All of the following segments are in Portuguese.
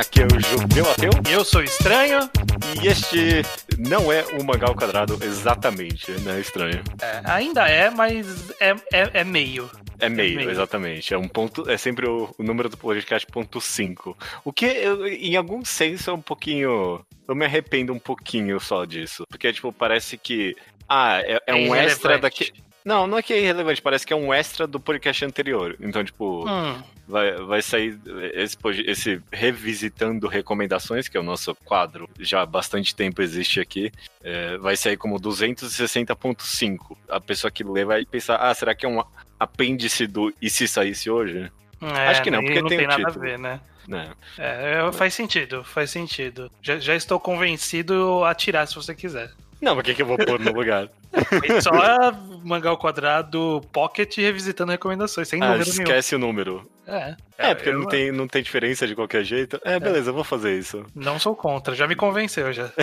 Aqui é o Judeu Ateu. Eu sou estranho. E este não é o mangá ao quadrado exatamente, né? Estranho. É, ainda é, mas é, é, é meio. É meio, é meio, exatamente. É um ponto. É sempre o, o número do podcast ponto 5. O que, eu, em algum senso, é um pouquinho. Eu me arrependo um pouquinho só disso. Porque, tipo, parece que. Ah, é, é um extra daqui. Não, não é que é irrelevante, parece que é um extra do podcast anterior. Então, tipo, hum. vai, vai sair esse, esse Revisitando Recomendações, que é o nosso quadro, já há bastante tempo existe aqui, é, vai sair como 260.5. A pessoa que lê vai pensar, ah, será que é um apêndice do E se saísse hoje? É, Acho que não, porque não tem, tem nada título. a ver, né? né? É, faz sentido, faz sentido. Já, já estou convencido a tirar se você quiser. Não, mas o que, que eu vou pôr no lugar? só Mangal Quadrado Pocket revisitando recomendações, sem ah, número esquece nenhum. o número. É. É, porque eu... não, tem, não tem diferença de qualquer jeito. É, beleza, é. eu vou fazer isso. Não sou contra, já me convenceu já.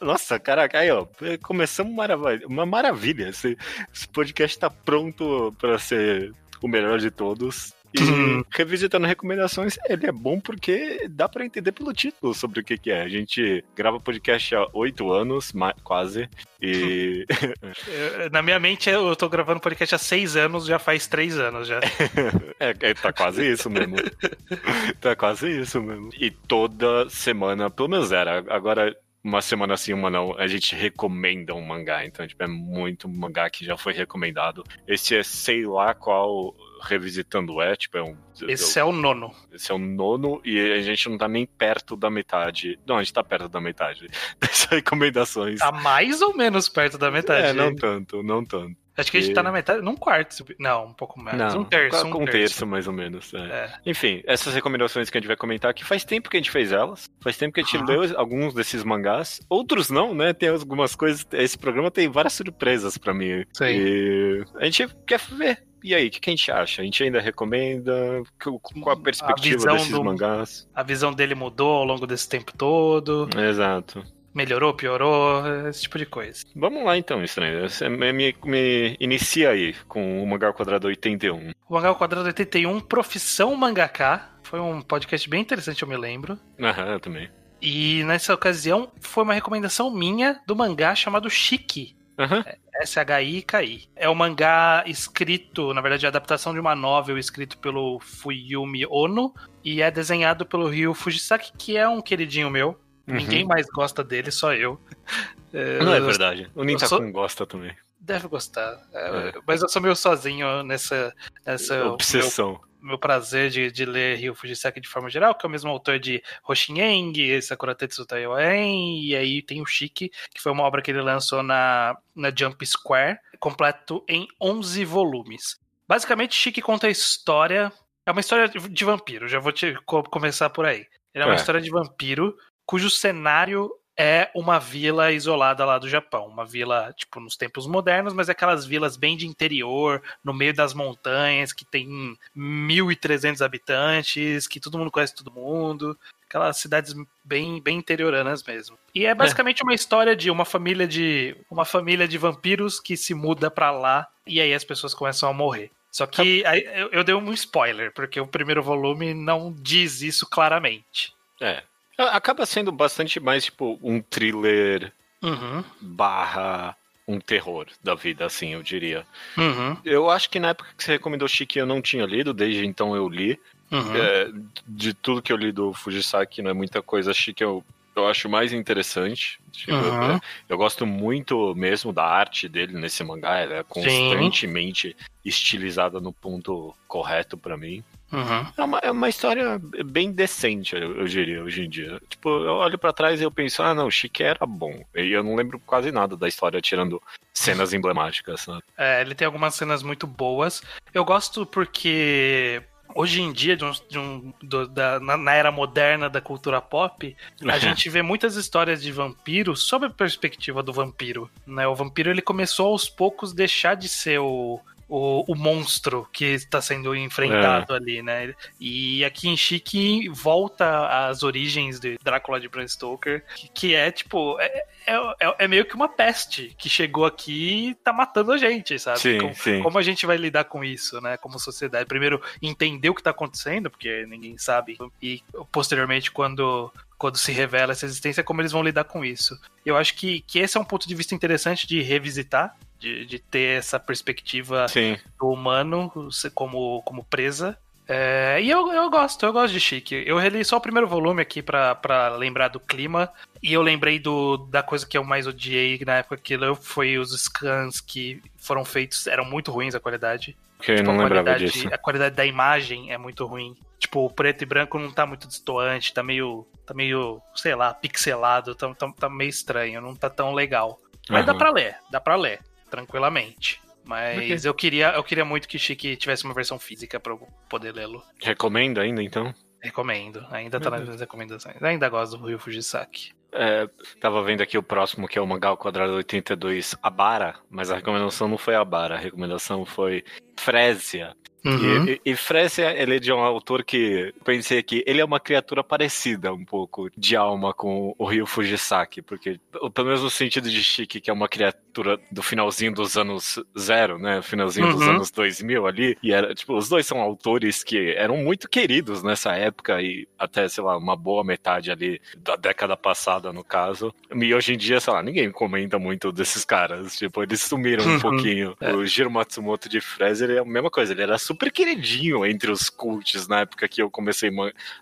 Nossa, caraca, aí ó, começamos maravilha, uma maravilha. Esse, esse podcast tá pronto para ser o melhor de todos. E uhum. revisitando recomendações, ele é bom porque dá para entender pelo título sobre o que, que é. A gente grava podcast há oito anos, quase, e. Na minha mente, eu tô gravando podcast há seis anos, já faz três anos já. é, é, tá quase isso mesmo. tá quase isso mesmo. E toda semana, pelo menos era, agora uma semana sim, uma não, a gente recomenda um mangá. Então, tipo, é muito mangá que já foi recomendado. Esse é sei lá qual revisitando é, tipo, é um. Esse eu, é o nono. Esse é o nono e a gente não tá nem perto da metade. Não, a gente tá perto da metade dessas recomendações. Tá mais ou menos perto da metade. É, não tanto, não tanto. Acho que a gente tá na metade, num quarto. Não, um pouco mais. Não, um terço. Um, um terço. terço. mais ou menos. É. É. Enfim, essas recomendações que a gente vai comentar aqui, faz tempo que a gente fez elas. Faz tempo que a gente ah. leu alguns desses mangás. Outros não, né? Tem algumas coisas. Esse programa tem várias surpresas para mim. Sim. E a gente quer ver e aí, o que, que, a gente acha? A gente ainda recomenda? Qual a perspectiva a desses do, mangás? A visão dele mudou ao longo desse tempo todo. Exato. Melhorou, piorou, esse tipo de coisa. Vamos lá então, estranho. Você me, me inicia aí com o Mangá Quadrado 81. O Mangá Quadrado 81, Profissão Mangaká. Foi um podcast bem interessante, eu me lembro. Aham, eu também. E nessa ocasião foi uma recomendação minha do mangá chamado Chique, Uhum. S-H-I-K-I. É um mangá escrito, na verdade, é a adaptação de uma novel escrito pelo Fuyumi Ono e é desenhado pelo Ryu Fujisaki, que é um queridinho meu. Uhum. Ninguém mais gosta dele, só eu. Não é verdade. O Nintakun sou... gosta também. Deve gostar. É, é. Mas eu sou meio sozinho nessa, nessa obsessão. Meu meu prazer de, de ler Ryo Fujisaki de forma geral, que é o mesmo autor de Hoshineng, Sakura Tetsu Taiwan, e aí tem o Shiki, que foi uma obra que ele lançou na, na Jump Square, completo em 11 volumes. Basicamente, Shiki conta a história. É uma história de vampiro, já vou te começar por aí. Ele é uma é. história de vampiro cujo cenário é uma vila isolada lá do Japão. Uma vila, tipo, nos tempos modernos, mas é aquelas vilas bem de interior, no meio das montanhas, que tem 1.300 habitantes, que todo mundo conhece todo mundo. Aquelas cidades bem, bem interioranas mesmo. E é basicamente é. uma história de uma família de uma família de vampiros que se muda para lá e aí as pessoas começam a morrer. Só que eu, eu dei um spoiler, porque o primeiro volume não diz isso claramente. É, Acaba sendo bastante mais, tipo, um thriller uhum. barra um terror da vida, assim, eu diria. Uhum. Eu acho que na época que você recomendou Chique eu não tinha lido, desde então eu li. Uhum. É, de tudo que eu li do Fujisaki, não é muita coisa, Chique eu, eu acho mais interessante. Tipo, uhum. eu, eu, gosto muito mesmo da arte dele nesse mangá, ela é constantemente Sim. estilizada no ponto correto para mim. Uhum. É, uma, é uma história bem decente, eu, eu diria, hoje em dia. Tipo, eu olho para trás e eu penso, ah, não, Chique era bom. E eu não lembro quase nada da história, tirando cenas emblemáticas, né? É, ele tem algumas cenas muito boas. Eu gosto porque hoje em dia, de um, de um, do, da, na, na, era moderna da cultura pop, a gente vê muitas histórias de vampiros sob a perspectiva do vampiro. Né? O vampiro ele começou aos poucos deixar de ser o, o, o monstro que está sendo enfrentado é. ali, né? E aqui em Chique volta às origens de Drácula de Bram Stoker, que, que é tipo. É, é, é, é, meio que uma peste que chegou aqui e tá matando a gente, sabe? Sim, como, sim. como a gente vai lidar com isso, né? Como sociedade. Primeiro, entender o que tá acontecendo, porque ninguém sabe. E posteriormente, quando quando se revela essa existência, como eles vão lidar com isso. Eu acho que, que esse é um ponto de vista interessante de revisitar, de, de ter essa perspectiva Sim. do humano como, como presa. É, e eu, eu gosto, eu gosto de Chique. Eu reli só o primeiro volume aqui para lembrar do clima. E eu lembrei do, da coisa que eu mais odiei na época que eu foi os scans que foram feitos, eram muito ruins a qualidade. Ok, tipo, não lembrava disso. A qualidade da imagem é muito ruim. Tipo, o preto e branco não tá muito destoante, tá meio. tá meio, sei lá, pixelado, tá, tá, tá meio estranho, não tá tão legal. Mas uhum. dá pra ler, dá pra ler, tranquilamente. Mas eu queria, eu queria muito que Chique tivesse uma versão física para eu poder lê-lo. Recomenda ainda, então? Recomendo. Ainda tá nas recomendações. Ainda gosto do Rio Fujisaki. É, tava vendo aqui o próximo, que é o Mangá ao Quadrado 82 Abara, mas a recomendação não foi Abara, a recomendação foi Frésia, Uhum. E, e Fresia, ele é de um autor que pensei que ele é uma criatura parecida um pouco de alma com o Ryo Fujisaki, porque pelo menos no sentido de Chique, que é uma criatura do finalzinho dos anos zero, né? Finalzinho uhum. dos anos 2000 ali, e era, tipo, os dois são autores que eram muito queridos nessa época e até, sei lá, uma boa metade ali da década passada, no caso. E hoje em dia, sei lá, ninguém comenta muito desses caras, tipo, eles sumiram um uhum. pouquinho. É. O Jiro Matsumoto de Fresia é a mesma coisa, ele era super super queridinho entre os cults na época que eu comecei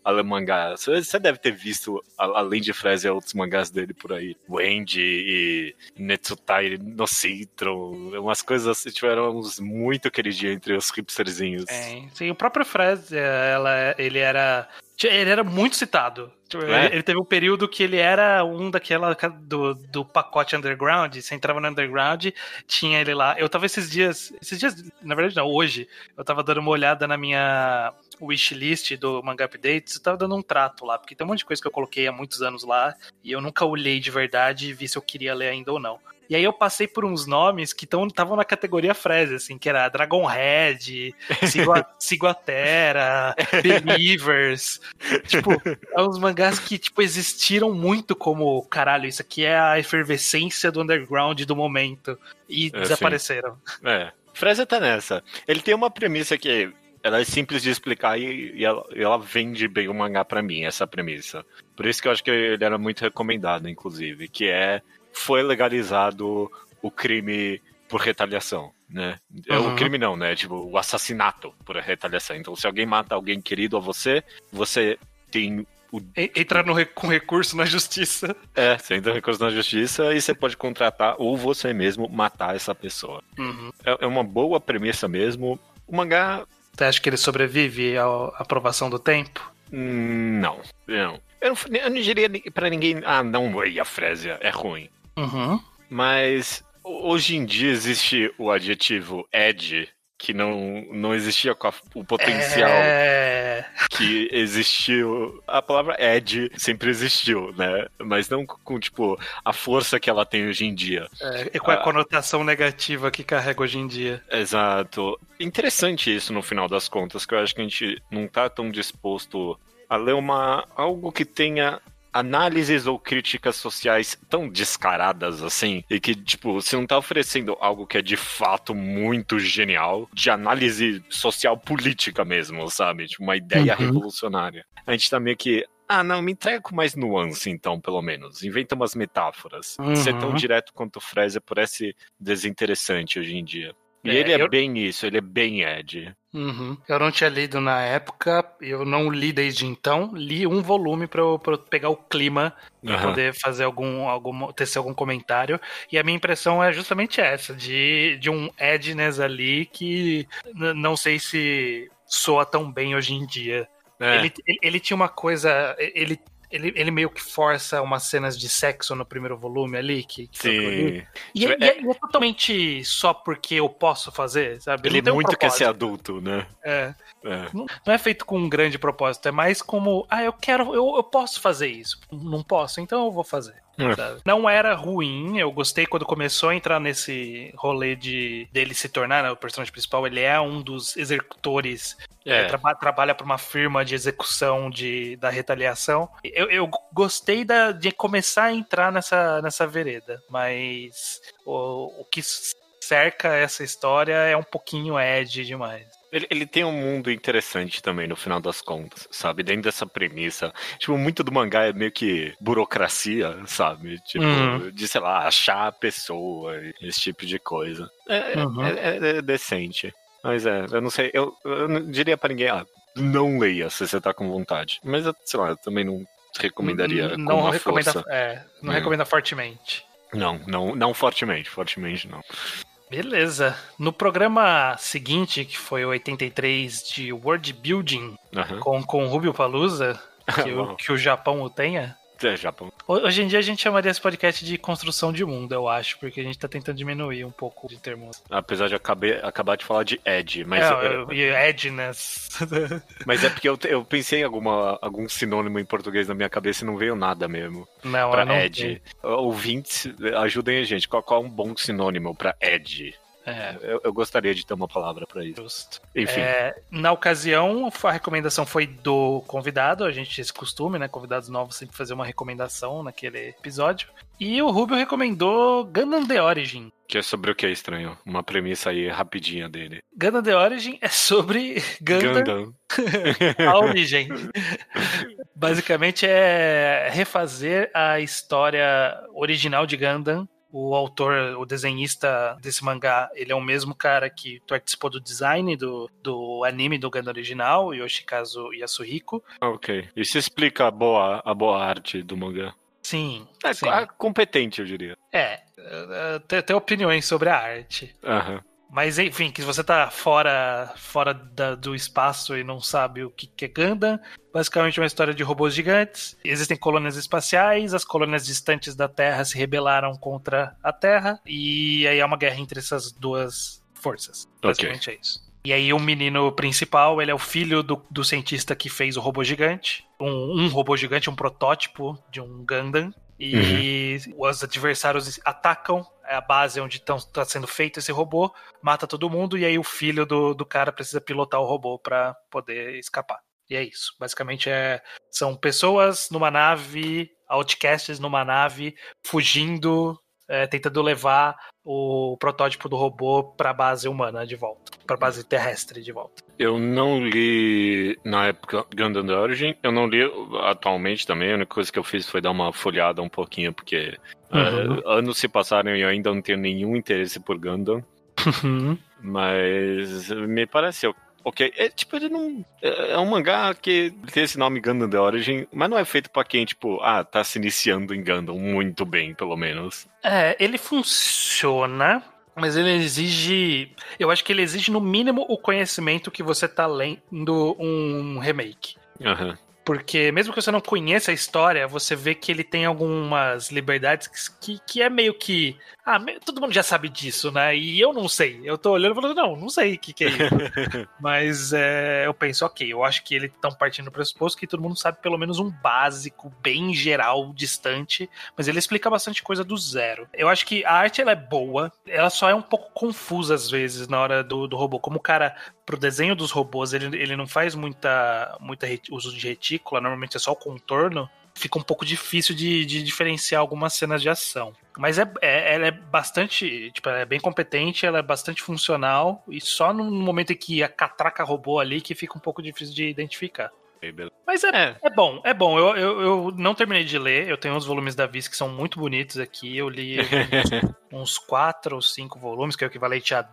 a ler mangá. Você deve ter visto, além de Fresia, outros mangás dele por aí. Wendy e Netsutai no Citron. Umas coisas assim, tiveram uns muito queridinhos entre os hipsterzinhos. É, sim, o próprio Fresia, ela, ele era ele era muito citado. Tipo, é? Ele teve um período que ele era um daquela do, do pacote underground. Você entrava no underground, tinha ele lá. Eu tava esses dias. Esses dias, na verdade, não, hoje, eu tava dando uma olhada na minha wishlist do Manga Updates. Eu tava dando um trato lá, porque tem um monte de coisa que eu coloquei há muitos anos lá e eu nunca olhei de verdade e vi se eu queria ler ainda ou não. E aí eu passei por uns nomes que estavam na categoria Freze, assim, que era Dragonhead, Ciguatera, Believers. tipo, é uns mangás que, tipo, existiram muito como, caralho, isso aqui é a efervescência do underground do momento. E é, desapareceram. Sim. É. Freze tá nessa. Ele tem uma premissa que ela é simples de explicar e, e, ela, e, ela, vende bem o mangá para mim, essa premissa. Por isso que eu acho que ele era muito recomendado, inclusive, que é foi legalizado o crime por retaliação, né? Uhum. O crime não, né? Tipo, o assassinato por retaliação. Então, se alguém mata alguém querido a você, você tem o... Entrar no, com recurso na justiça. É, você entra com recurso na justiça e você pode contratar ou você mesmo matar essa pessoa. Uhum. É, é, uma boa premissa mesmo. O mangá... Você acha que ele sobrevive à aprovação do tempo? Hum, não, não. Eu não, eu não diria pra ninguém, ah, não, a Frésia é ruim. Uhum. Mas hoje em dia existe o adjetivo Ed que não, não existia com a, o potencial é... que existiu. A palavra Ed sempre existiu, né? Mas não com, tipo, a força que ela tem hoje em dia. É, e com a, a conotação negativa que carrega hoje em dia. Exato. Interessante isso no final das contas, que eu acho que a gente não tá tão disposto a ler uma, algo que tenha análises ou críticas sociais tão descaradas assim, e que, tipo, você não tá oferecendo algo que é de fato muito genial, de análise social política mesmo, sabe? Tipo, uma ideia uhum. revolucionária. A gente tá meio que. Ah, não, me entrega com mais nuance, então, pelo menos. Inventa umas metáforas. Uhum. Ser tão direto quanto o Fraser parece desinteressante hoje em dia. E é, ele é eu... bem isso, ele é bem Ed. Uhum. Eu não tinha lido na época, eu não li desde então. Li um volume para eu, eu, pegar o clima pra uhum. poder fazer algum, algum, tecer algum comentário. E a minha impressão é justamente essa, de, de um Edness ali que não sei se soa tão bem hoje em dia. É. Ele, ele, ele, tinha uma coisa. Ele ele, ele meio que força umas cenas de sexo no primeiro volume ali. Que, que Sim. E, e, é, é, é, totalmente só porque eu posso fazer, sabe? Ele, ele muito um quer ser adulto, né? É. é. Não, não, é feito com um grande propósito, é mais como, ah, eu quero, eu, eu posso fazer isso. Não posso, então eu vou fazer. É. Não era ruim, eu gostei quando começou a entrar nesse rolê de dele se tornar né, o personagem principal. Ele é um dos executores é. Tra trabalha para uma firma de execução de, da retaliação. Eu, eu gostei da, de começar a entrar nessa, nessa vereda, mas o, o que cerca essa história é um pouquinho Ed demais. Ele, ele, tem um mundo interessante também, no final das contas, sabe? Dentro dessa premissa. Tipo, muito do mangá é meio que burocracia, sabe? Tipo, uhum. de, sei lá, achar a pessoa, esse tipo de coisa. É, uhum. é, é, é decente. Mas é, eu não sei, eu, eu não diria para ninguém, ah, não leia se você tá com vontade. Mas, sei lá, eu também não recomendaria não, não recomenda, força. É, não é. recomenda fortemente. Não, não, não fortemente, fortemente não. Beleza. No programa seguinte, que foi o 83 de World Building, uhum. com, com Rubio Palusa, que, o, que o Japão o tenha, é, Japão. Hoje em dia a gente chamaria esse podcast de construção de mundo, eu acho, porque a gente tá tentando diminuir um pouco de termos. Apesar de acabei, acabar de falar de Ed, mas. É, Edness. mas é porque eu, eu pensei em alguma, algum sinônimo em português na minha cabeça e não veio nada mesmo. Não, pra não Ed. Ouvintes, ajudem a gente. Qual, qual é um bom sinônimo pra Ed? É, eu, eu, gostaria de ter uma palavra para isso. Justo. Enfim. É, na ocasião, a recomendação foi do convidado. A gente esse costume, né? Convidados novos sempre fazer uma recomendação naquele episódio. E o Rubio recomendou Gundam The Origin. Que é sobre o que é estranho? Uma premissa aí rapidinha dele. Gundam The Origin é sobre Gundam. Gundam. a origem. Basicamente é refazer a história original de Gundam o autor, o desenhista desse mangá, ele é o mesmo cara que participou do design do, do anime do Gundam original, Yoshikazu Yasuhiko. Ok. Isso explica a boa, a boa arte do mangá. Sim. É sim. competente, eu diria. É. é tem, tem opiniões sobre a arte. Aham. Mas enfim, que você tá fora, fora da, do espaço e não sabe o que, que é Gundam, basicamente é uma história de robôs gigantes. Existem colônias espaciais, as colônias distantes da Terra se rebelaram contra a Terra, e aí é uma guerra entre essas duas forças. Basicamente okay. é isso. E aí o menino principal, ele é o filho do, do cientista que fez o robô gigante. Um, um robô gigante, um protótipo de um Gundam. E uhum. os adversários atacam a base onde está sendo feito esse robô, mata todo mundo, e aí o filho do, do cara precisa pilotar o robô para poder escapar. E é isso. Basicamente é, são pessoas numa nave, outcasts numa nave, fugindo, é, tentando levar o protótipo do robô para a base humana de volta, para a base terrestre de volta. Eu não li na época Gundam The Origin, eu não li atualmente também, a única coisa que eu fiz foi dar uma folhada um pouquinho, porque uhum. uh, anos se passaram e eu ainda não tenho nenhum interesse por Gundam. Uhum. Mas me pareceu ok. É, tipo, ele não. É, é, um mangá que tem esse nome Gundam The Origin, mas não é feito pra quem, tipo, ah, tá se iniciando em Gundam muito bem, pelo menos. É, ele funciona. Mas ele exige. Eu acho que ele exige, no mínimo, o conhecimento que você tá lendo um remake. Aham. Uhum. Porque mesmo que você não conheça a história, você vê que ele tem algumas liberdades que, que é meio que. Ah, todo mundo já sabe disso, né? E eu não sei. Eu tô olhando e falando, não, não sei o que, que é isso. Mas é, eu penso, ok, eu acho que eles estão partindo do pressuposto que todo mundo sabe pelo menos um básico, bem geral, distante. Mas ele explica bastante coisa do zero. Eu acho que a arte ela é boa, ela só é um pouco confusa às vezes na hora do, do robô. Como o cara pro desenho dos robôs ele, ele não faz muita, muita uso de normalmente é só o contorno, fica um pouco difícil de, de diferenciar algumas cenas de ação. Mas é, é, ela é bastante, tipo, ela é bem competente, ela é bastante funcional, e só no momento em que a catraca robô ali que fica um pouco difícil de identificar. Mas é, é, é. bom, é bom. Eu, eu, eu, não terminei de ler, eu tenho uns volumes da Viz que são muito bonitos aqui. Eu li uns, quatro ou cinco volumes, que é o equivalente a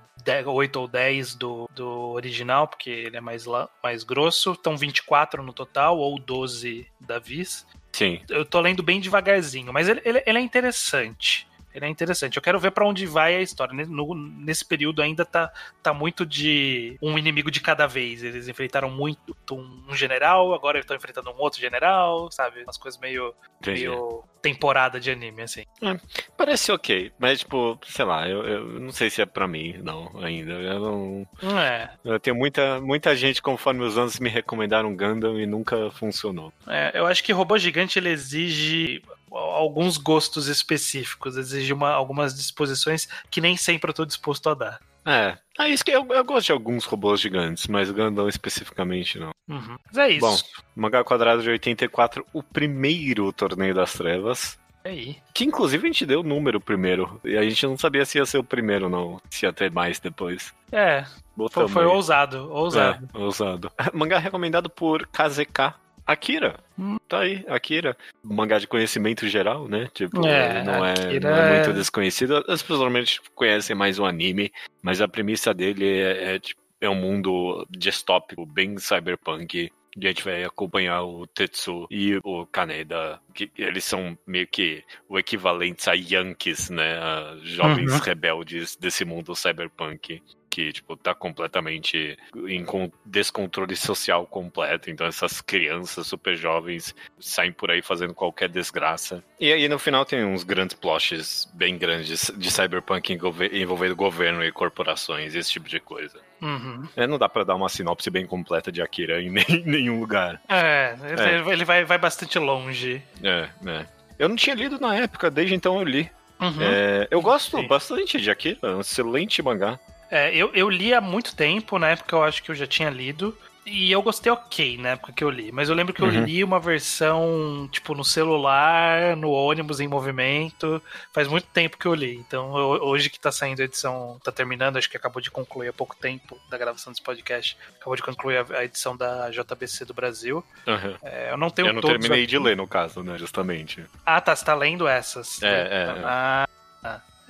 8 ou 10 do, do original, porque ele é mais, mais grosso. Então 24 no total, ou 12 da Viz. Sim. Eu tô lendo bem devagarzinho, mas ele, ele, ele é interessante. Ele é interessante. Eu quero ver para onde vai a história. No, nesse período ainda tá, tá muito de um inimigo de cada vez. Eles enfrentaram muito um general, agora eles estão enfrentando um outro general, sabe? Umas coisas meio, meio temporada de anime, assim. É, parece ok, mas tipo, sei lá, eu, eu não sei se é para mim, não, ainda. Eu não. É. Eu tenho muita, muita gente, conforme os anos, me recomendaram Gundam e nunca funcionou. É, eu acho que Robô Gigante ele exige alguns gostos específicos, exige uma, algumas disposições que nem sempre eu tô disposto a dar. É. Ah, isso que eu, eu gosto de alguns robôs gigantes, mas o Gandão especificamente não. Uhum. Mas é isso. Bom, Mangá Quadrado de 84, o primeiro torneio das trevas. É aí. Que inclusive a gente deu o número primeiro. E a gente não sabia se ia ser o primeiro, não. Se ia ter mais depois. É. Foi, foi ousado, ousado. É, ousado. Mangá recomendado por KZK. Akira. Hum. Tá aí, Akira. Mangá de conhecimento geral, né? Tipo, é, não, é, não, é, muito desconhecido. As pessoas normalmente conhecem mais o anime, mas a premissa dele é, é, tipo, é um mundo distópico, bem cyberpunk a gente vai acompanhar o Tetsu e o Kaneda, que eles são meio que o equivalente a Yankees, né? A jovens uhum. rebeldes desse mundo cyberpunk que, tipo, tá completamente em descontrole social completo. Então essas crianças super jovens saem por aí fazendo qualquer desgraça. E aí no final tem uns grandes ploches bem grandes de cyberpunk envolvendo governo e corporações, esse tipo de coisa. Uhum. É, não dá para dar uma sinopse bem completa de Akira em, nenhum lugar. É, é. ele vai, vai bastante longe. É, é. Eu não tinha lido na época, desde então eu li. Uhum. É, eu gosto Sim. bastante de Akira, é um excelente mangá. É, eu, eu li há muito tempo, na época eu acho que eu já tinha lido. E eu gostei ok na época que eu li. Mas eu lembro que eu uhum. li uma versão, tipo, no celular, no ônibus em movimento. Faz muito tempo que eu li. Então, eu, hoje que tá saindo a edição, tá terminando, acho que acabou de concluir há pouco tempo da gravação desse podcast. Acabou de concluir a, a edição da JBC do Brasil. Uhum. É, eu não tenho Eu não terminei aqui. de ler, no caso, né? Justamente. Ah, tá. Você tá lendo essas. É, é. é. Ah,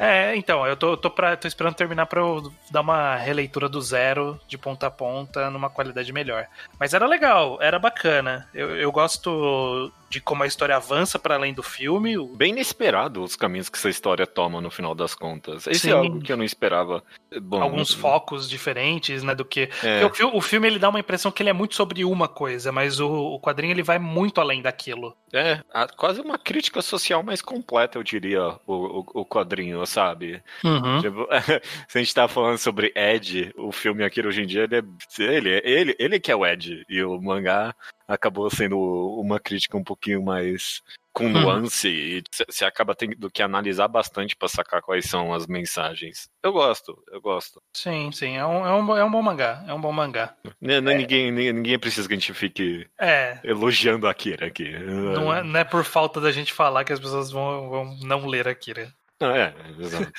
é, então, eu tô, tô, pra, tô esperando terminar pra eu dar uma releitura do zero, de ponta a ponta, numa qualidade melhor. Mas era legal, era bacana. Eu, eu gosto de como a história avança para além do filme. Bem inesperado os caminhos que essa história toma no final das contas. Esse Sim. é algo que eu não esperava. Bom, Alguns focos diferentes, né, do que... É. O, o, filme ele dá uma impressão que ele é muito sobre uma coisa, mas o, o quadrinho ele vai muito além daquilo. É, quase uma crítica social mais completa, eu diria, o, o, o quadrinho, sabe? Uhum. Tipo, se a gente tá falando sobre Ed, o filme aqui hoje em dia, ele é, ele, ele, ele que é o Ed, e o mangá acabou sendo uma crítica um pouquinho mais com uhum. nuance hum. e você acaba tendo que analisar bastante para sacar quais são as mensagens. Eu gosto, eu gosto. Sim, sim, é um, é um, é um bom mangá, é um bom mangá. Não, não é. ninguém, ninguém precisa que a gente fique é. elogiando a Akira aqui. Não é, não é por falta da gente falar que as pessoas vão, vão não ler Akira. Não, é, exato.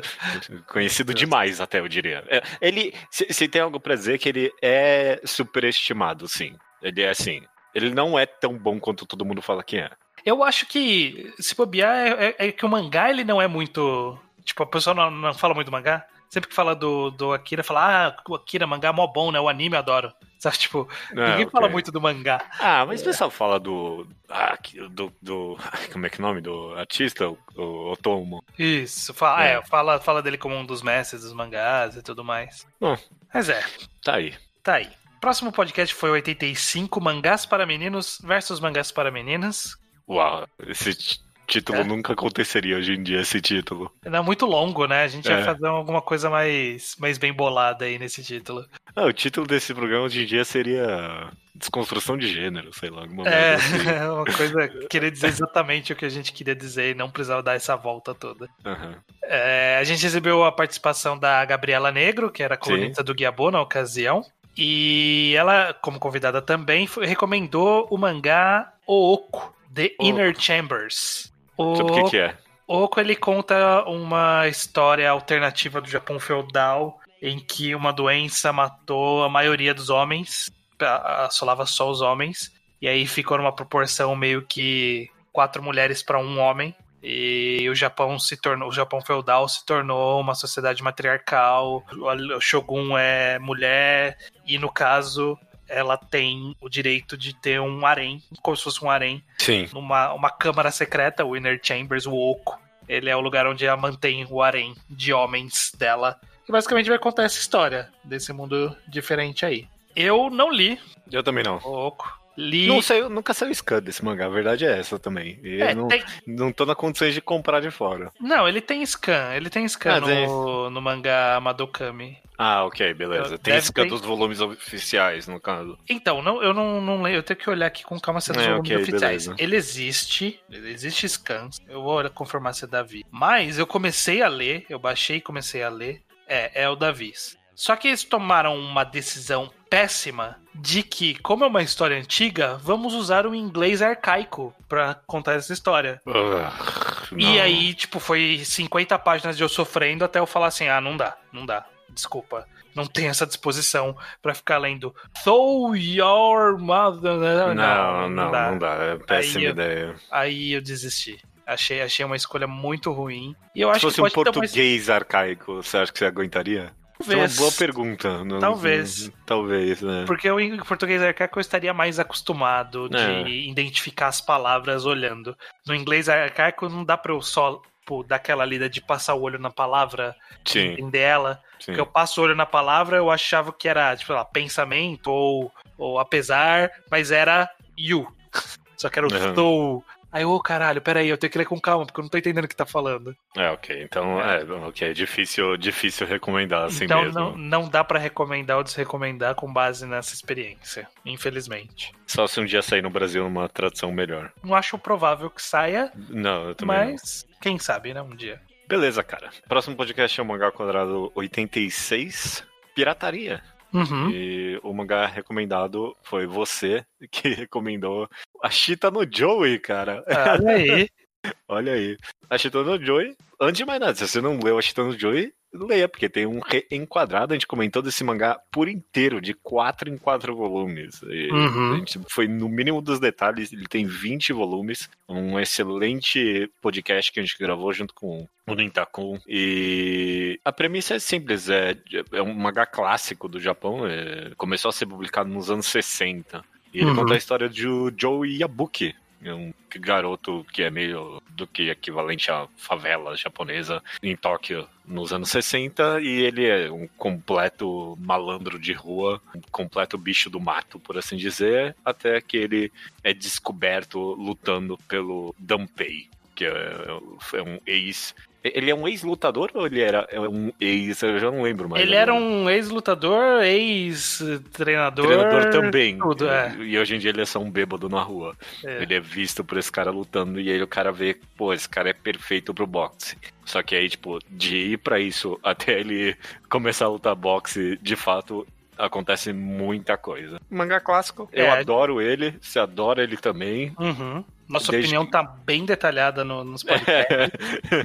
Conhecido demais, até eu diria. É, ele, se, se tem algo para dizer, que ele é superestimado, sim. Ele é assim. Ele não é tão bom quanto todo mundo fala que é. Eu acho que, se bobear, é, é, é que o mangá ele não é muito. Tipo, a pessoa não, não fala muito do mangá. Sempre que fala do, do Akira, fala, ah, o Akira, mangá é mó bom, né? O anime eu adoro. Sabe, tipo, ah, ninguém okay. fala muito do mangá. Ah, mas o pessoal fala do, ah, do, do. Como é que é o nome? Do artista, o Otomo. Isso, fala, é. é. fala, fala dele como um dos mestres dos mangás e tudo mais. Bom, mas é. Tá aí. Tá aí. Próximo podcast foi 85, Mangás para Meninos versus Mangás para Meninas. Uau, esse título é. nunca aconteceria hoje em dia, esse título. É muito longo, né? A gente é. vai fazer alguma coisa mais, mais bem bolada aí nesse título. Ah, o título desse programa hoje em dia seria Desconstrução de Gênero, sei lá, alguma é, assim. uma coisa querer dizer exatamente o que a gente queria dizer e não precisava dar essa volta toda. Uhum. É, a gente recebeu a participação da Gabriela Negro, que era colunista Sim. do Guiabô na ocasião. E ela, como convidada também, foi, recomendou o mangá Ooko, The. Inner Chambers. O Sobre o que, que é? Ooko, ele conta uma história alternativa do Japão feudal em que uma doença matou a maioria dos homens, assolava só os homens, e aí ficou numa proporção meio que quatro mulheres para um homem. E o Japão se tornou, o Japão feudal se tornou uma sociedade matriarcal. O shogun é mulher e no caso ela tem o direito de ter um harém, como se fosse um harém, Sim. numa uma câmara secreta, o Inner Chambers, o Oco. Ele é o lugar onde ela mantém o harém de homens dela. E basicamente vai contar essa história desse mundo diferente aí. Eu não li. Eu também não. Oco. Li... Não sei, nunca saiu scan desse mangá, a verdade é essa também. E é, não, tem... não tô na condições de comprar de fora. Não, ele tem scan, ele tem scan ah, no, tem... no mangá Madokami. Ah, ok, beleza. Tem Deve scan ter... dos volumes oficiais, no caso. Então, não, eu não, não leio, eu tenho que olhar aqui com calma se é dos é, volumes okay, oficiais. Beleza. Ele existe, existe scans, eu vou confirmar se é Davi. Mas eu comecei a ler, eu baixei e comecei a ler, é, é o Davi. Só que eles tomaram uma decisão péssima de que, como é uma história antiga, vamos usar o inglês arcaico para contar essa história. Uh, e aí, tipo, foi 50 páginas de eu sofrendo até eu falar assim: ah, não dá, não dá, desculpa. Não tem essa disposição para ficar lendo So Your Mother. Não, não, não, dá. Não dá. É péssima aí ideia. Eu, aí eu desisti. Achei, achei uma escolha muito ruim. E eu Se acho fosse um português mais... arcaico, você acha que você aguentaria? Talvez. É uma boa pergunta. No, talvez. No, talvez, né? Porque eu, em português arcaico eu estaria mais acostumado de é. identificar as palavras olhando. No inglês arcaico não dá pra eu só dar aquela lida de passar o olho na palavra, Sim. entender ela. Sim. Porque eu passo o olho na palavra, eu achava que era, tipo, lá, pensamento ou, ou apesar, mas era you. Só que era o uhum. estou Aí, ô oh, caralho, peraí, eu tenho que ler com calma, porque eu não tô entendendo o que tá falando. É, ok. Então, é, ok, é difícil, difícil recomendar assim então, mesmo. Então, não, não dá para recomendar ou desrecomendar com base nessa experiência, infelizmente. Só se um dia sair no Brasil uma tradução melhor. Não acho provável que saia. Não, eu também Mas, não. quem sabe, né, um dia. Beleza, cara. Próximo podcast é o Mangá Quadrado 86, Pirataria. Uhum. E o mangá recomendado foi você que recomendou a Chita no Joey, cara. Olha aí. Olha aí. A Chita no Joey, antes de mais nada, se você não leu a Chita no Joey, leia, porque tem um reenquadrado, a gente comentou desse mangá por inteiro, de quatro em quatro volumes. Uhum. A gente foi no mínimo dos detalhes, ele tem 20 volumes, um excelente podcast que a gente gravou junto com o Nintakun. E a premissa é simples, é, é um mangá clássico do Japão, é, começou a ser publicado nos anos 60. E ele uhum. conta a história de Joe Yabuki, um garoto que é meio do que equivalente à favela japonesa em Tóquio nos anos 60 e ele é um completo malandro de rua, um completo bicho do mato, por assim dizer, até que ele é descoberto lutando pelo Danpei, que é, é um ex ele é um ex-lutador ou ele era é um ex? Eu já não lembro mais. Ele era um ex-lutador, ex-treinador. Treinador também. Tudo, é. E hoje em dia ele é só um bêbado na rua. É. Ele é visto por esse cara lutando e aí o cara vê, pô, esse cara é perfeito pro boxe. Só que aí, tipo, de ir pra isso até ele começar a lutar boxe, de fato, acontece muita coisa. Mangá clássico, eu é. adoro ele, você adora ele também. Uhum. Nossa Desde opinião que... tá bem detalhada no, nos podcasts.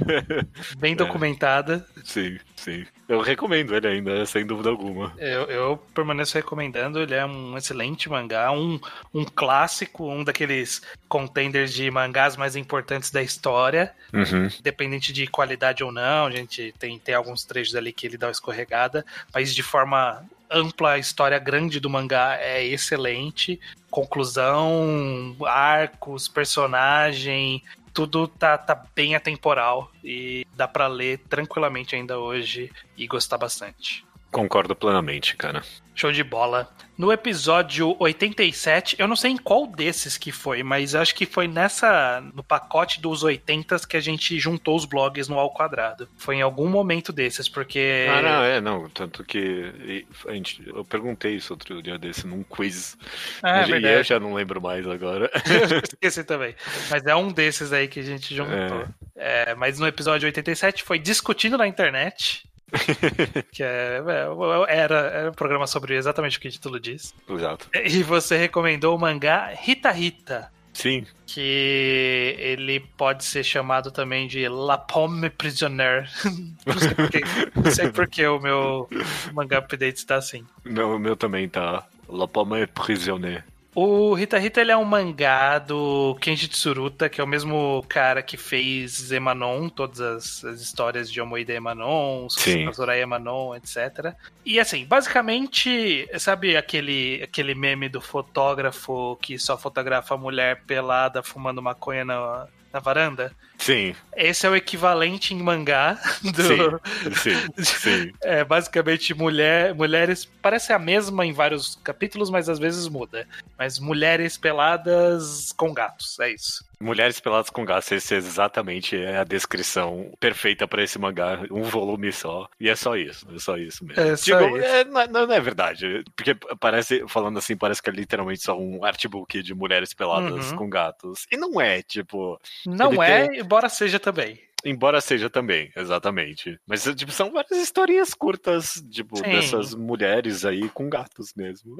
bem é. documentada. É. Sim, sim. Eu recomendo ele ainda, sem dúvida alguma. Eu, eu, permaneço recomendando, ele é um excelente mangá, um, um clássico, um daqueles contenders de mangás mais importantes da história. Uhum. Independente de qualidade ou não, a gente tem, tem alguns trechos ali que ele dá uma escorregada, mas de forma ampla, história grande do mangá é excelente. Conclusão, arcos, personagem, tudo tá, tá bem atemporal e dá para ler tranquilamente ainda hoje e gostar bastante. Concordo plenamente, cara. Show de bola. No episódio 87, eu não sei em qual desses que foi, mas acho que foi nessa no pacote dos 80 que a gente juntou os blogs no ao quadrado. Foi em algum momento desses, porque Ah, não, é, não, tanto que a gente, eu perguntei isso outro dia desse num quiz. Ah, é, e eu já não lembro mais agora. esqueci também. Mas é um desses aí que a gente juntou. É. É, mas no episódio 87 foi discutindo na internet que é, é, era, era um programa sobre exatamente o que o título diz. Exato. E você recomendou o mangá Rita Rita. Sim. Que ele pode ser chamado também de La Pomme Prisionnaire. não sei porque, não sei porque o meu mangá update está assim. Não, o meu também tá. La Pomme Prisionnaire. O Rita Rita ele é um mangá do Kenji Tsuruta, que é o mesmo cara que fez Emanon, todas as, as histórias de Omoide Emanon, Zorai Emanon, etc. E assim, basicamente, sabe aquele, aquele meme do fotógrafo que só fotografa a mulher pelada fumando maconha na, na varanda? Sim. Esse é o equivalente em mangá do. Sim, sim. sim. É basicamente mulher, mulheres. Parece a mesma em vários capítulos, mas às vezes muda. Mas mulheres peladas com gatos, é isso. Mulheres Peladas com Gatos, esse é exatamente é a descrição perfeita para esse mangá, um volume só. E é só isso, é só isso mesmo. É, só tipo, isso. É, não, não, é verdade, porque parece, falando assim, parece que é literalmente só um artbook de mulheres peladas uhum. com gatos. E não é, tipo. Não é, tem... embora seja também. Embora seja também, exatamente. Mas tipo, são várias historinhas curtas, tipo, Sim. dessas mulheres aí com gatos mesmo.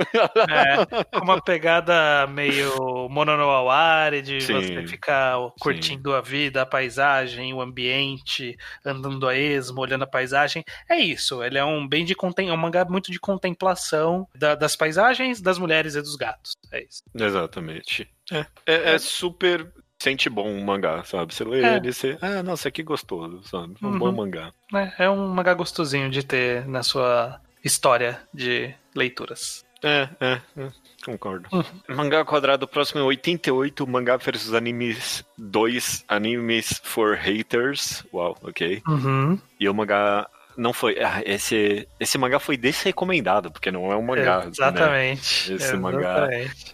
É, com uma pegada meio mononoaware, de Sim. você ficar curtindo Sim. a vida, a paisagem, o ambiente, andando a esmo, olhando a paisagem. É isso, ele é um bem de contem é um mangá muito de contemplação da, das paisagens, das mulheres e dos gatos. É isso. Exatamente. É, é, é super sente bom um mangá, sabe? Você lê é. ele e você, ah, nossa, que gostoso, sabe? Um uhum. bom mangá. É, é um mangá gostosinho de ter na sua história de leituras. É, é, é concordo. Uhum. Mangá quadrado próximo é 88, Mangá versus Animes 2, Animes for Haters. Uau, ok. Uhum. E o mangá não foi. Ah, esse, esse mangá foi desrecomendado, porque não é um mangá. Né? Exatamente. Né? Esse Exatamente. mangá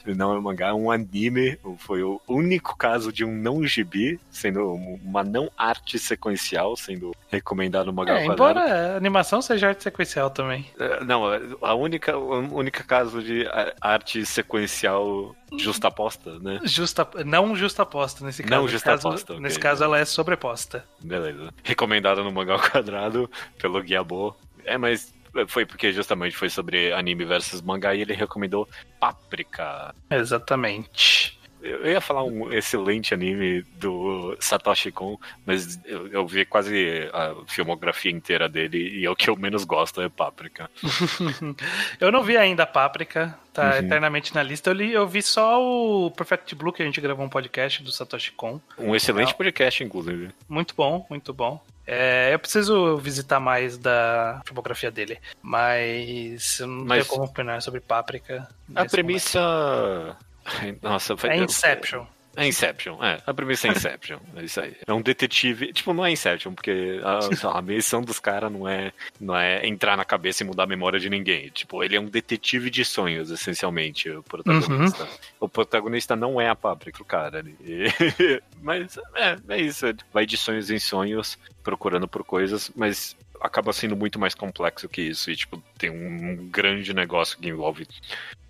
não é um mangá, é um anime. Foi o único caso de um não gibi, sendo uma não arte sequencial, sendo recomendado no mangá é, Embora a animação seja arte sequencial também. É, não, a única, o única caso de arte sequencial justaposta, né? Justa, não justaposta nesse caso. Não justaposta. Nesse caso, okay. nesse caso ela é sobreposta. Beleza. Recomendada no mangá ao quadrado pelo Guiabo. É, mas foi porque justamente foi sobre anime versus mangá e ele recomendou Páprica. Exatamente. Eu ia falar um excelente anime do Satoshi Kon, mas eu, eu, vi quase a filmografia inteira dele e é o que eu menos gosto é Páprica. eu não vi ainda Páprica, tá uhum. eternamente na lista. Eu, li, eu vi só o Perfect Blue, que a gente gravou um podcast do Satoshi Kon. Um excelente podcast, inclusive. Muito bom, muito bom. É, eu preciso visitar mais da filmografia dele, mas eu não mas tenho como opinar sobre Páprica. A premissa. Momento. Nossa, foi... É Inception. É Inception, é. A premissa é Inception. É isso aí. É um detetive. Tipo, não é Inception, porque a, a missão dos caras não é, não é entrar na cabeça e mudar a memória de ninguém. Tipo, ele é um detetive de sonhos, essencialmente, o protagonista. Uhum. O protagonista não é a páprica, o cara. mas é, é isso. Vai de sonhos em sonhos, procurando por coisas, mas acaba sendo muito mais complexo que isso. E, tipo, tem um grande negócio que envolve.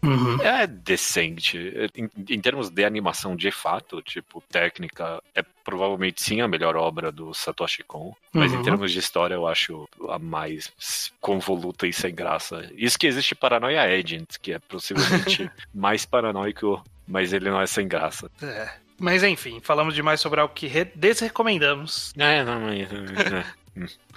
Uhum. É decente. Em, em, termos de animação, de fato, tipo, técnica, é provavelmente sim a melhor obra do Satoshi Kon. Mas uhum. em termos de história, eu acho a mais convoluta e sem graça. Isso que existe Paranoia Agent, que é possivelmente mais paranoico, mas ele não é sem graça. É. Mas enfim, falamos demais sobre algo que desrecomendamos. É, não, não, não, não.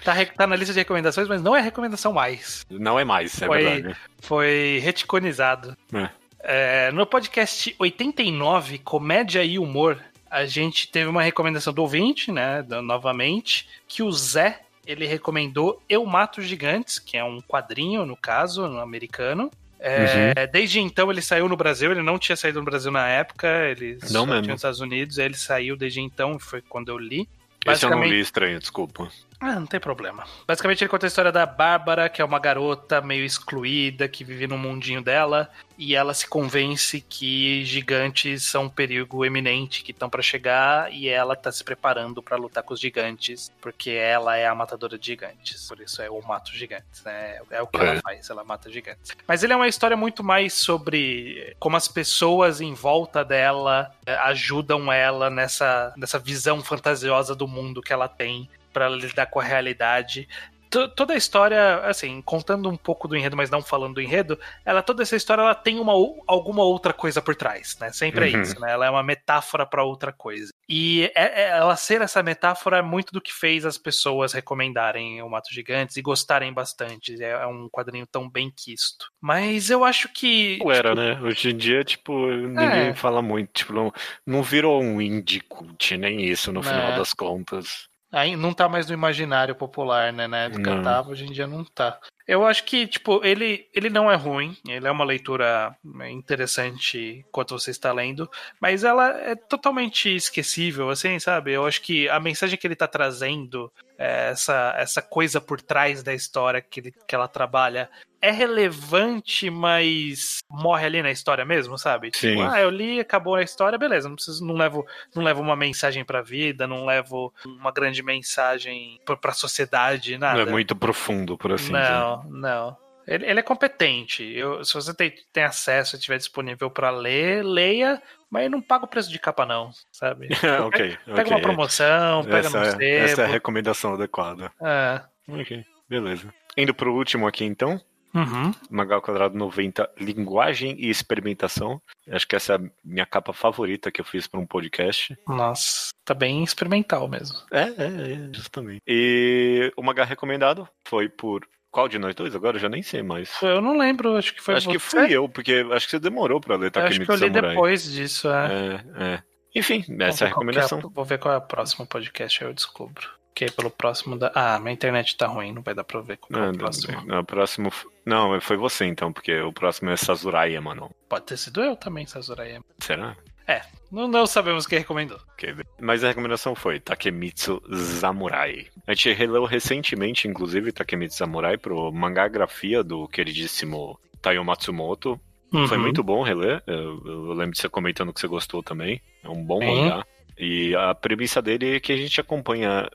Tá, tá, na lista de recomendações, mas não é recomendação mais. Não é mais, é foi, verdade. Foi reticonizado. É. É, no podcast 89, Comédia e Humor, a gente teve uma recomendação do ouvinte, né, novamente, que o Zé, ele recomendou Eu Mato Gigantes, que é um quadrinho, no caso, no americano. É, uhum. Desde então ele saiu no Brasil, ele não tinha saído no Brasil na época, ele não só mesmo. tinha nos Estados Unidos, ele saiu desde então, foi quando eu li. Esse eu não li estranho, desculpa. Ah, não tem problema. Basicamente ele conta a história da Bárbara, que é uma garota meio excluída, que vive no mundinho dela, e ela se convence que gigantes são um perigo eminente que estão para chegar, e ela tá se preparando para lutar com os gigantes, porque ela é a matadora de gigantes. Por isso é o mato gigantes, né? É o que é. ela faz, ela mata gigantes. Mas ele é uma história muito mais sobre como as pessoas em volta dela eh, ajudam ela nessa, nessa visão fantasiosa do mundo que ela tem para lidar com a realidade. T toda a história, assim, contando um pouco do enredo, mas não falando do enredo, ela toda essa história ela tem uma, alguma outra coisa por trás, né? Sempre é uhum. é isso, né? Ela é uma metáfora para outra coisa. E é, é, ela ser essa metáfora é muito do que fez as pessoas recomendarem o Mato Gigantes e gostarem bastante. É, é um quadrinho tão bem quisto. Mas eu acho que. Não era, tipo, né? Hoje em dia, tipo, ninguém é. fala muito. Tipo, não, não virou um indie cult, nem isso no final das contas. Aí não tá mais no imaginário popular, né? Na época não. tava, hoje em dia não tá. Eu acho que, tipo, ele, ele não é ruim, ele é uma leitura interessante enquanto você está lendo, mas ela é totalmente esquecível, assim, sabe? Eu acho que a mensagem que ele está trazendo, é, essa, essa coisa por trás da história que, ele, que ela trabalha, é relevante, mas morre ali na história mesmo, sabe? Tipo, Sim. Tipo, ah, eu li, acabou a história, beleza, não preciso, não levo, não levo uma mensagem pra vida, não levo uma grande mensagem pra, pra sociedade, nada. Não é muito profundo, por assim não, dizer. Não, não. Ele, ele, é competente. Eu, se você tem, tem acesso e estiver disponível para ler, leia, mas não paga o preço de capa, não, sabe? ok. Pega, okay. uma promoção, pega essa, no sebo. Essa é a recomendação adequada. É. Ok, beleza. Indo pro último aqui, então. Uhum. Magal Quadrado 90, Linguagem e Experimentação. Acho que essa é a minha capa favorita que eu fiz para um podcast. Nossa, tá bem experimental mesmo. É, é, é, justamente. E o Magal recomendado foi por qual de nós dois? Agora eu já nem sei mais. Eu não lembro, acho que foi Acho você. que fui eu, porque acho que você demorou pra ler Takemitsu Acho que eu li Samurai. depois disso, é. É, é. Enfim, essa é a recomendação. É, vou ver qual é o próximo podcast, aí eu descubro. Que é pelo próximo da. Ah, minha internet tá ruim, não vai dar pra ver qual não, é o próximo. Não, o próximo. Não, foi você então, porque o próximo é Sazuraya, mano. Pode ter sido eu também, Sazuraya. Será? É, não, não sabemos quem recomendou. Okay. Mas a recomendação foi Takemitsu Samurai. A gente releu recentemente, inclusive, Takemitsu Samurai pro mangá grafia do queridíssimo Taiyo Matsumoto. Uhum. Foi muito bom reler. Eu, eu, lembro de você comentando que você gostou também. É um bom mangá. E a premissa dele é que a gente acompanha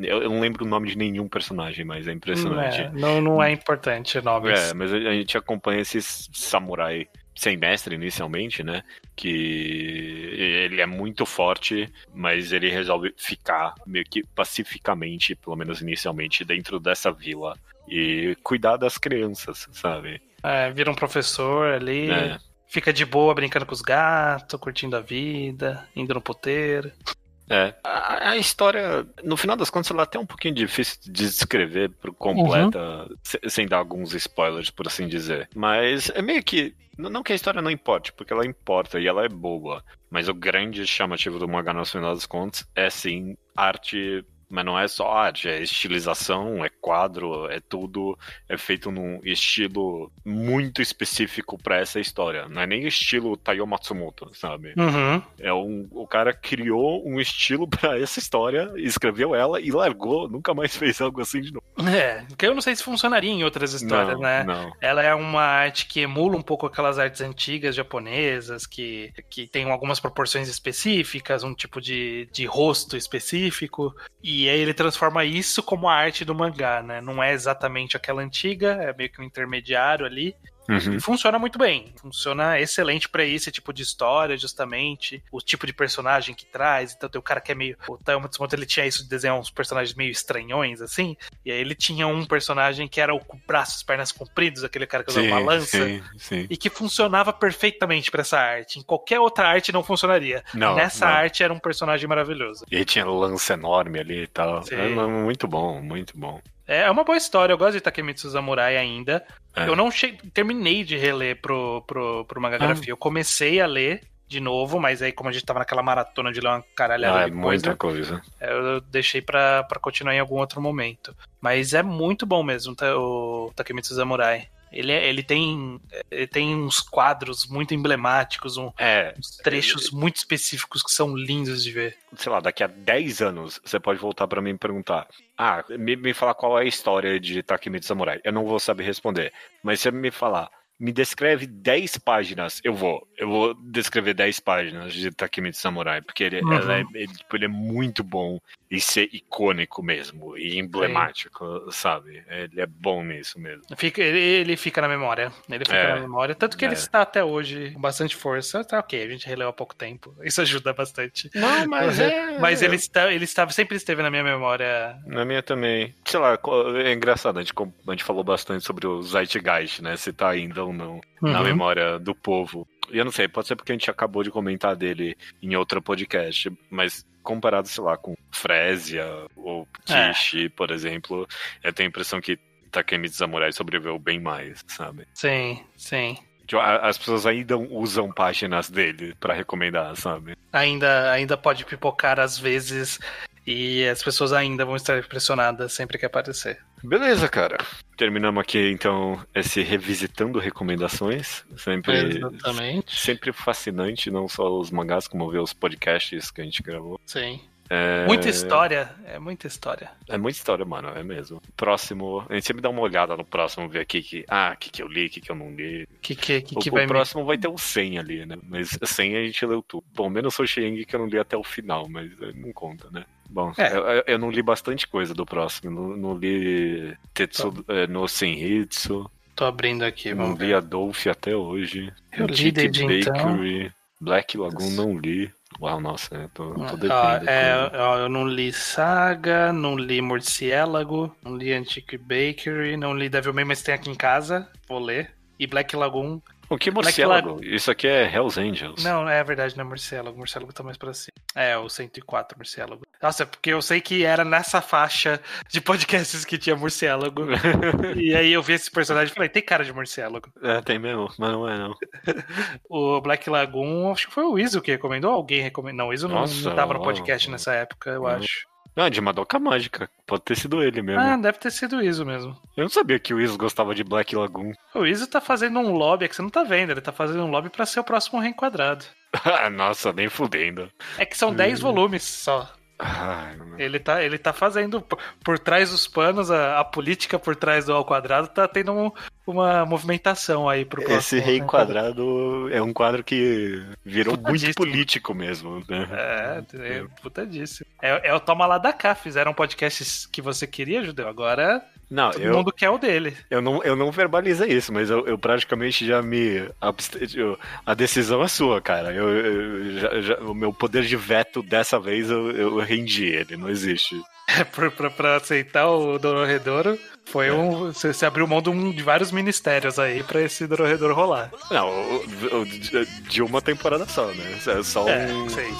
eu não lembro o nome de nenhum personagem, mas é impressionante. É, não, não é importante nomes. É, mas a gente acompanha esses samurai sem mestre inicialmente, né? Que ele é muito forte, mas ele resolve ficar meio que pacificamente, pelo menos inicialmente, dentro dessa vila e cuidar das crianças, sabe? É, vira um professor ali. É. Fica de boa brincando com os gatos, curtindo a vida, indo no puteiro. É. A, a, história, no final das contas, ela é até um pouquinho difícil de descrever por completa, uhum. sem dar alguns spoilers, por assim dizer. Mas é meio que. Não que a história não importe, porque ela importa e ela é boa. Mas o grande chamativo do mangá, no final das contas, é sim arte mas não é só arte, é estilização, é quadro, é tudo, é feito num estilo muito específico para essa história. Não é nem estilo Taiyo Matsumoto, sabe? Uhum. É um, o cara criou um estilo para essa história, escreveu ela e largou, nunca mais fez algo assim de novo. É, que eu não sei se funcionaria em outras histórias, não, né? Não. Ela é uma arte que emula um pouco aquelas artes antigas japonesas, que, que tem algumas proporções específicas, um tipo de, de rosto específico, e e aí ele transforma isso como a arte do mangá, né? Não é exatamente aquela antiga, é meio que um intermediário ali. Uhum. E funciona muito bem. Funciona excelente para esse tipo de história, justamente. O tipo de personagem que traz. Então tem o cara que é meio. O Matsumoto ele tinha isso de desenhar uns personagens meio estranhões, assim. E aí ele tinha um personagem que era o braços, pernas compridos, aquele cara que usava uma lança. Sim, sim. E que funcionava perfeitamente para essa arte. Em qualquer outra arte não funcionaria. Não, Nessa não. arte era um personagem maravilhoso. E aí tinha lança enorme ali e tal. É muito bom, muito bom. É, é uma boa história, eu gosto de Takemitsu Samurai ainda. É. Eu não terminei de reler pro, pro, pro Manga Ah. Eu comecei a ler de novo, mas aí como a gente tava naquela maratona de ler uma caralhada ah, é muita coisa. É, eu deixei pra, pra continuar em algum outro momento. Mas é muito bom mesmo tá, o Takemitsu Samurai. Ele, é, ele, tem, ele tem uns quadros muito emblemáticos, um, é, uns trechos muito específicos que são lindos de ver. Sei lá, daqui a 10 anos você pode voltar para mim e perguntar: Ah, me, me falar qual é a história de Takemitsu Samurai. Eu não vou saber responder. Mas se você me falar, me descreve 10 páginas, eu vou. Eu vou descrever 10 páginas de Takemitsu Samurai, porque ele, uhum. é, ele, tipo, ele é muito bom e ser icônico mesmo e emblemático, Sim. sabe? Ele é bom nisso mesmo. Fica, ele, ele fica na memória. Ele fica é, na memória. Tanto que é. ele está até hoje com bastante força. Tá ok, a gente releu há pouco tempo. Isso ajuda bastante. Não, mas é. Mas ele, está, ele estava, sempre esteve na minha memória. Na minha também. Sei lá, é engraçado. A gente, a gente falou bastante sobre o Zeitgeist, né? Se tá ainda ou não uhum. na memória do povo. E eu não sei, pode ser porque a gente acabou de comentar dele em outro podcast, mas comparado, sei lá, com Frésia ou Kishi, é. por exemplo, eu tenho a impressão que Takemi Samurai sobreviveu bem mais, sabe? Sim, sim. Tipo, as pessoas ainda usam páginas dele para recomendar, sabe? Ainda, ainda pode pipocar às vezes E as pessoas ainda vão estar impressionadas sempre que aparecer. Beleza, cara. Terminamos aqui então esse revisitando recomendações. Sempre, Exatamente. sempre fascinante, não só os mangás, como ver os podcasts que a gente gravou. Sim. É... Muita história, é muita história. É muita história, mano, é mesmo. Próximo, a gente sempre dá uma olhada no próximo, ver aqui que, ah, o que, que eu li, o que, que eu não li. Que, que, que, o, que o vai próximo me... vai ter um 100 ali, né? Mas 100 a gente leu tudo. Bom, menos o Sheng que eu não li até o final, mas não conta, né? Bom, é. eu, eu, não li bastante coisa do próximo. Não, não li Tetsu tá. é, no Senhitsu. Tô abrindo aqui, Não ver. li Adolf até hoje. Eu li desde Bakery. Então. Black Lagoon não li. Uau, nossa, eu tô, tô devendo. Ah, é, eu não li Saga, não li Morciélago, não li Antique Bakery, não li Devil May, mas tem aqui em casa, vou ler. E Black Lagoon o que morcélago? Isso aqui é Hells Angels. Não, é verdade, não é morcélago. Morcélago tá mais pra cima. É, o 104 morcélago. Nossa, porque eu sei que era nessa faixa de podcasts que tinha morcélago. e aí eu vi esse personagem e falei, tem cara de morcélago. É, tem mesmo, mas não é não. o Black Lagoon, acho que foi o Iso que recomendou. Alguém recomendou. Não, o Iso não, não tava no podcast nessa época, eu acho. Ah, de Madoka Mágica. Pode ter sido ele mesmo. Ah, deve ter sido o Iso mesmo. Eu não sabia que o Iso gostava de Black Lagoon. O Iso tá fazendo um lobby, é que você não tá vendo, ele tá fazendo um lobby para ser o próximo reenquadrado. Nossa, nem fudendo. É que são 10 volumes só. Ai, ele, tá, ele tá fazendo por, trás dos panos, a, a, política por trás do ao quadrado tá tendo um, uma movimentação aí pro próximo. Esse rei quadrado é um quadro que virou muito político mesmo, né? É, é putadíssimo. É, é o Toma Lá da Cá, fizeram podcasts que você queria, Judeu, agora não, Todo eu, mundo quer o dele. Eu não, eu não verbalizei isso, mas eu, eu praticamente já me. A decisão é sua, cara. Eu, eu já, já, o meu poder de veto dessa vez eu, eu rendi ele, não existe. É, pra, pra, pra aceitar o Dororedoro, foi é. um. Você, você, abriu mão de, um, de, vários ministérios aí pra esse Dororedoro rolar. Não, o, o, de uma temporada só, né? É só um. É,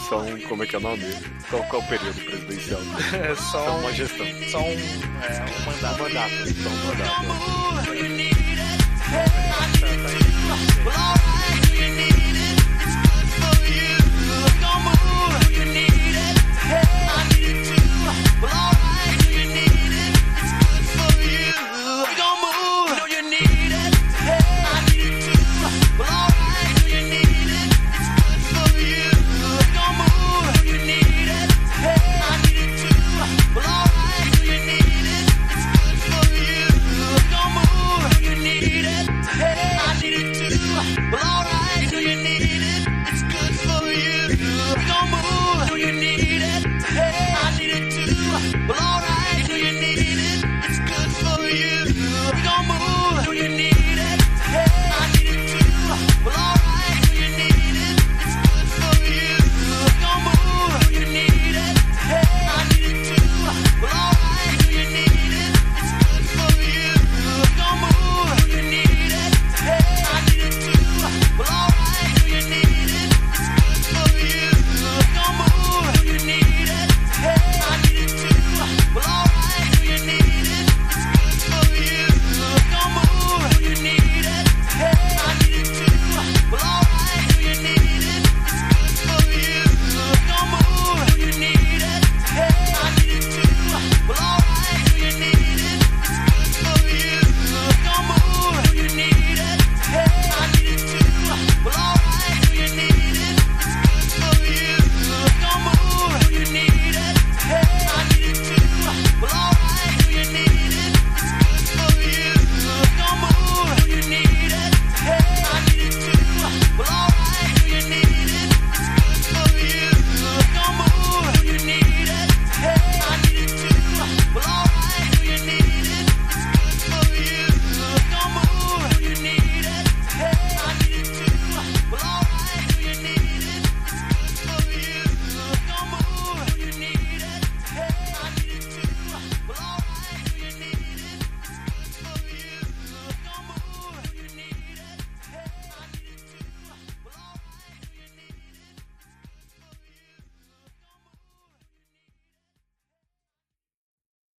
só um. Como é que é o nome? Qual, qual o período presidencial? É só, só uma gestão. Só um. É, um mandato. mandato. Só um mandato.